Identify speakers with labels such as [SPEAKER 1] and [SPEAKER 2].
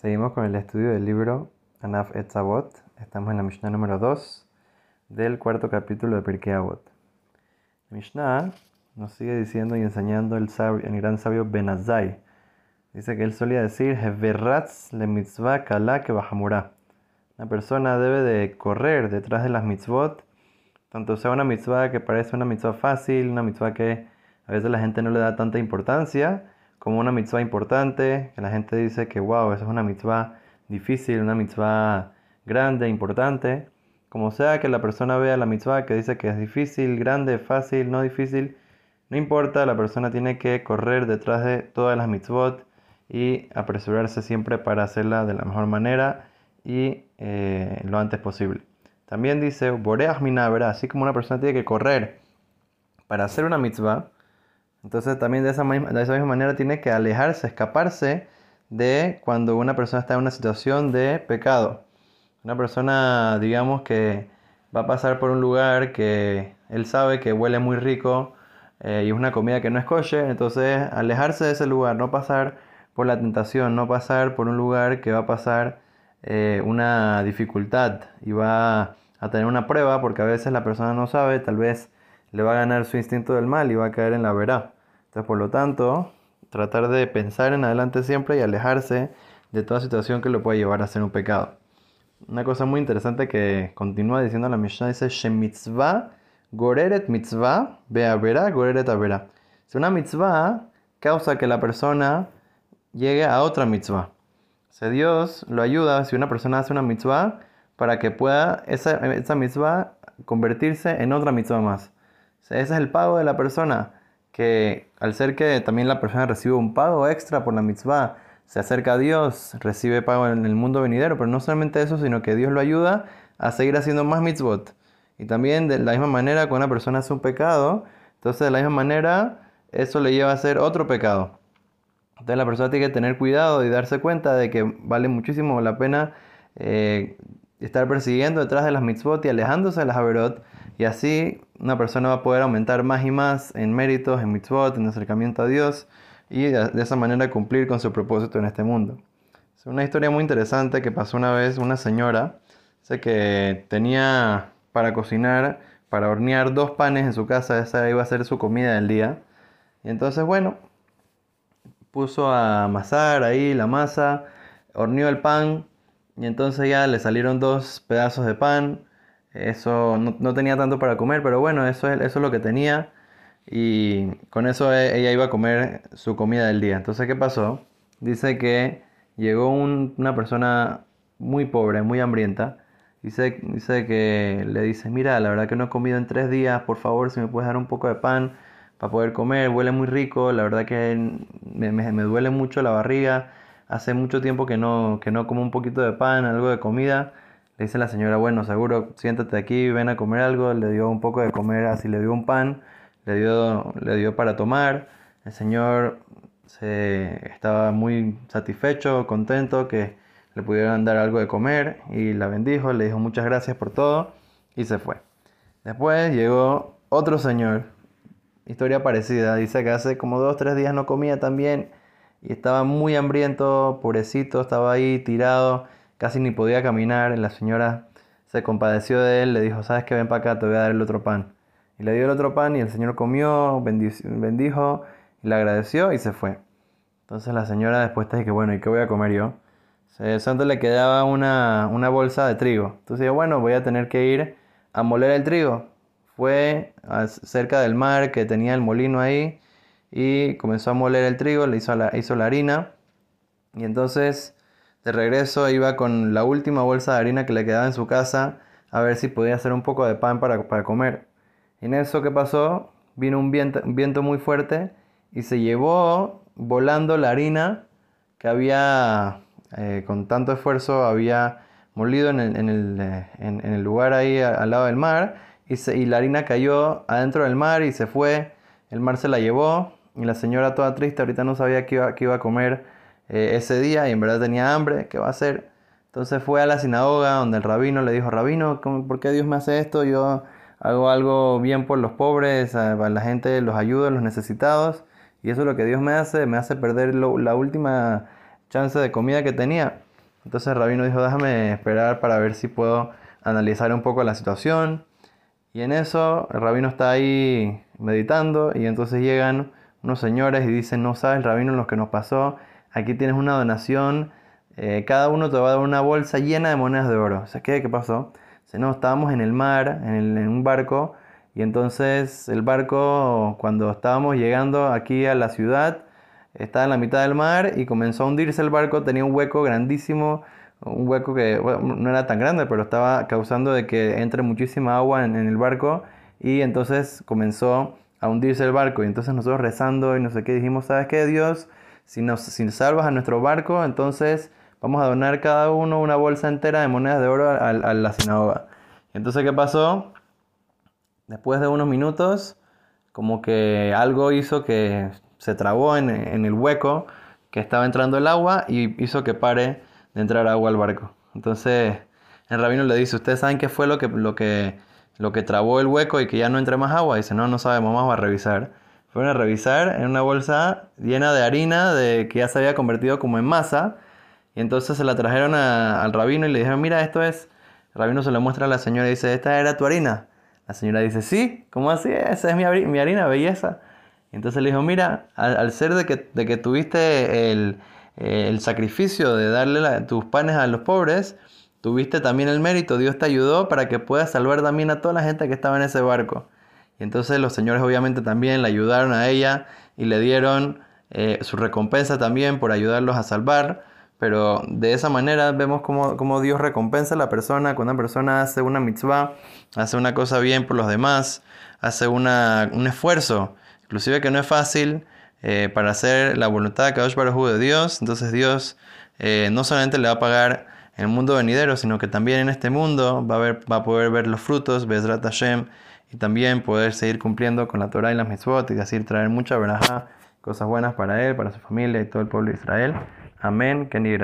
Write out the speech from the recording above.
[SPEAKER 1] Seguimos con el estudio del libro Anaf Etzavot. Estamos en la Mishnah número 2 del cuarto capítulo de Pirkei Avot. La Mishnah nos sigue diciendo y enseñando el, sabio, el gran sabio Benazai. Dice que él solía decir, Heverratz le mitzvah kala que. Una persona debe de correr detrás de las mitzvot, tanto sea una mitzvah que parece una mitzvah fácil, una mitzvah que a veces la gente no le da tanta importancia, como una mitzvah importante, que la gente dice que wow, eso es una mitzvah difícil, una mitzvah grande, importante. Como sea que la persona vea la mitzvah que dice que es difícil, grande, fácil, no difícil, no importa, la persona tiene que correr detrás de todas las mitzvot y apresurarse siempre para hacerla de la mejor manera y eh, lo antes posible. También dice, Boreach minabra, así como una persona tiene que correr para hacer una mitzvah, entonces también de esa, misma, de esa misma manera tiene que alejarse, escaparse de cuando una persona está en una situación de pecado. Una persona, digamos, que va a pasar por un lugar que él sabe que huele muy rico eh, y es una comida que no es kosher, entonces alejarse de ese lugar, no pasar por la tentación, no pasar por un lugar que va a pasar eh, una dificultad y va a tener una prueba, porque a veces la persona no sabe, tal vez le va a ganar su instinto del mal y va a caer en la verá. Entonces, por lo tanto, tratar de pensar en adelante siempre y alejarse de toda situación que lo pueda llevar a hacer un pecado. Una cosa muy interesante que continúa diciendo la Mishnah dice Shemitzvah goreret mitzvah beavera goreret avera. Si una mitzvah causa que la persona llegue a otra mitzvah. Si Dios lo ayuda, si una persona hace una mitzvah, para que pueda esa, esa mitzvah convertirse en otra mitzvah más. Ese es el pago de la persona, que al ser que también la persona recibe un pago extra por la mitzvah, se acerca a Dios, recibe pago en el mundo venidero, pero no solamente eso, sino que Dios lo ayuda a seguir haciendo más mitzvot. Y también de la misma manera, cuando una persona hace un pecado, entonces de la misma manera, eso le lleva a hacer otro pecado. Entonces la persona tiene que tener cuidado y darse cuenta de que vale muchísimo la pena eh, estar persiguiendo detrás de las mitzvot y alejándose de las averot. Y así una persona va a poder aumentar más y más en méritos, en mitzvot, en acercamiento a Dios y de, esa manera cumplir con su propósito en este mundo. Es una historia muy interesante que pasó una vez una señora, sé que tenía para cocinar, para hornear dos panes en su casa, esa iba a ser su comida del día. Y entonces, bueno, puso a amasar ahí la masa, horneó el pan y entonces ya le salieron dos pedazos de pan. Eso no, tenía tanto para comer, pero bueno, eso es, eso es lo que tenía. Y con eso e, ella iba a comer su comida del día. Entonces, ¿qué pasó? Dice que llegó una persona muy pobre, muy hambrienta. Dice, dice que le dice, mira, la verdad que no he comido en tres días, por favor, si me puedes dar un poco de pan para poder comer, huele muy rico, la verdad que me, me, duele mucho la barriga, hace mucho tiempo que no, que no como un poquito de pan, algo de comida. Le dice la señora, bueno, seguro, siéntate aquí, ven a comer algo, le dio un poco de comer, así le dio un pan le dio, le dio para tomar. El Señor se, estaba muy satisfecho, contento que le pudieran dar algo de comer y la bendijo, le dijo muchas gracias por todo y se fue. Después llegó otro señor, historia parecida, dice que hace como dos, tres días no comía también y estaba muy hambriento, pobrecito, estaba ahí tirado, casi ni podía caminar. La señora se compadeció de él, le dijo, sabes que ven para acá, te voy a dar el otro pan. Y le dio el otro pan y el Señor comió, bendijo y le agradeció y se fue. Entonces la señora después te dice, bueno, ¿y qué voy a comer yo? Santo le quedaba una, bolsa de trigo. Entonces dijo, bueno, voy a tener que ir a moler el trigo. Fue cerca del mar que tenía el molino ahí y comenzó a moler el trigo, le hizo la, hizo la harina. Y entonces de regreso iba con la última bolsa de harina que le quedaba en su casa a ver si podía hacer un poco de pan para, para comer. En eso que pasó, vino un viento, viento muy fuerte y se llevó volando la harina que había, eh, con tanto esfuerzo, había molido en el, en el, eh, en, el lugar ahí al lado del mar y, y, la harina cayó adentro del mar y se fue, el mar se la llevó y la señora toda triste ahorita no sabía qué iba, qué iba a comer eh, ese día y en verdad tenía hambre, ¿qué va a hacer? Entonces fue a la sinagoga donde el rabino le dijo, rabino, ¿por qué Dios me hace esto? Yo hago algo bien por los pobres, a la gente los ayudo, los necesitados. Y eso es lo que Dios me hace, me hace perder la última chance de comida que tenía. Entonces el rabino dijo, déjame esperar para ver si puedo analizar un poco la situación. Y en eso el rabino está ahí meditando y entonces llegan unos señores y dicen, no sabes, rabino, lo que nos pasó, aquí tienes una donación, eh, cada uno te va a dar una bolsa llena de monedas de oro. O ¿qué? ¿Qué pasó? Dice, no, estábamos en el mar, en, en un barco, y entonces el barco, cuando estábamos llegando aquí a la ciudad, estaba en la mitad del mar y comenzó a hundirse el barco, tenía un hueco grandísimo, un hueco que no era tan grande, pero estaba causando de que entre muchísima agua en, el barco y entonces comenzó a hundirse el barco y entonces nosotros rezando y no sé qué dijimos, ¿sabes qué Dios? Si nos salvas a nuestro barco, entonces vamos a donar cada uno una bolsa entera de monedas de oro a, a la sinagoga. Entonces, ¿qué pasó? Después de unos minutos, como que algo hizo que se trabó en, el hueco que estaba entrando el agua y hizo que pare de entrar agua al barco. Entonces el rabino le dice, ¿ustedes saben qué fue lo que, lo que, lo que trabó el hueco y que ya no entre más agua? dice, no, no sabemos, vamos a revisar. Fueron a revisar en una bolsa llena de harina de, que ya se había convertido como en masa. Y entonces se la trajeron al rabino y le dijeron, mira, esto es... El rabino se lo muestra a la señora y dice, ¿esta era tu harina? La señora dice, sí, ¿cómo así? Esa es mi, mi harina, belleza. Entonces le dijo, mira, al, ser de que, de que tuviste el, sacrificio de darle tus panes a los pobres, tuviste también el mérito, Dios te ayudó para que puedas salvar también a toda la gente que estaba en ese barco. Entonces los señores obviamente también le ayudaron a ella y le dieron eh, su recompensa también por ayudarlos a salvar. Pero de esa manera vemos cómo, Dios recompensa a la persona. Cuando una persona hace una mitzvah, hace una cosa bien por los demás, hace una, un esfuerzo. Inclusive que no es fácil eh, para hacer la voluntad de Kadosh Baruj de Dios, entonces Dios eh, no solamente le va a pagar el mundo venidero, sino que también en este mundo va a, ver, va a poder ver los frutos, Bezrat Hashem, y también poder seguir cumpliendo con la Torah y las mitzvot, y así traer mucha verajá, cosas buenas para él, para su familia y todo el pueblo de Israel. Amén. Kenny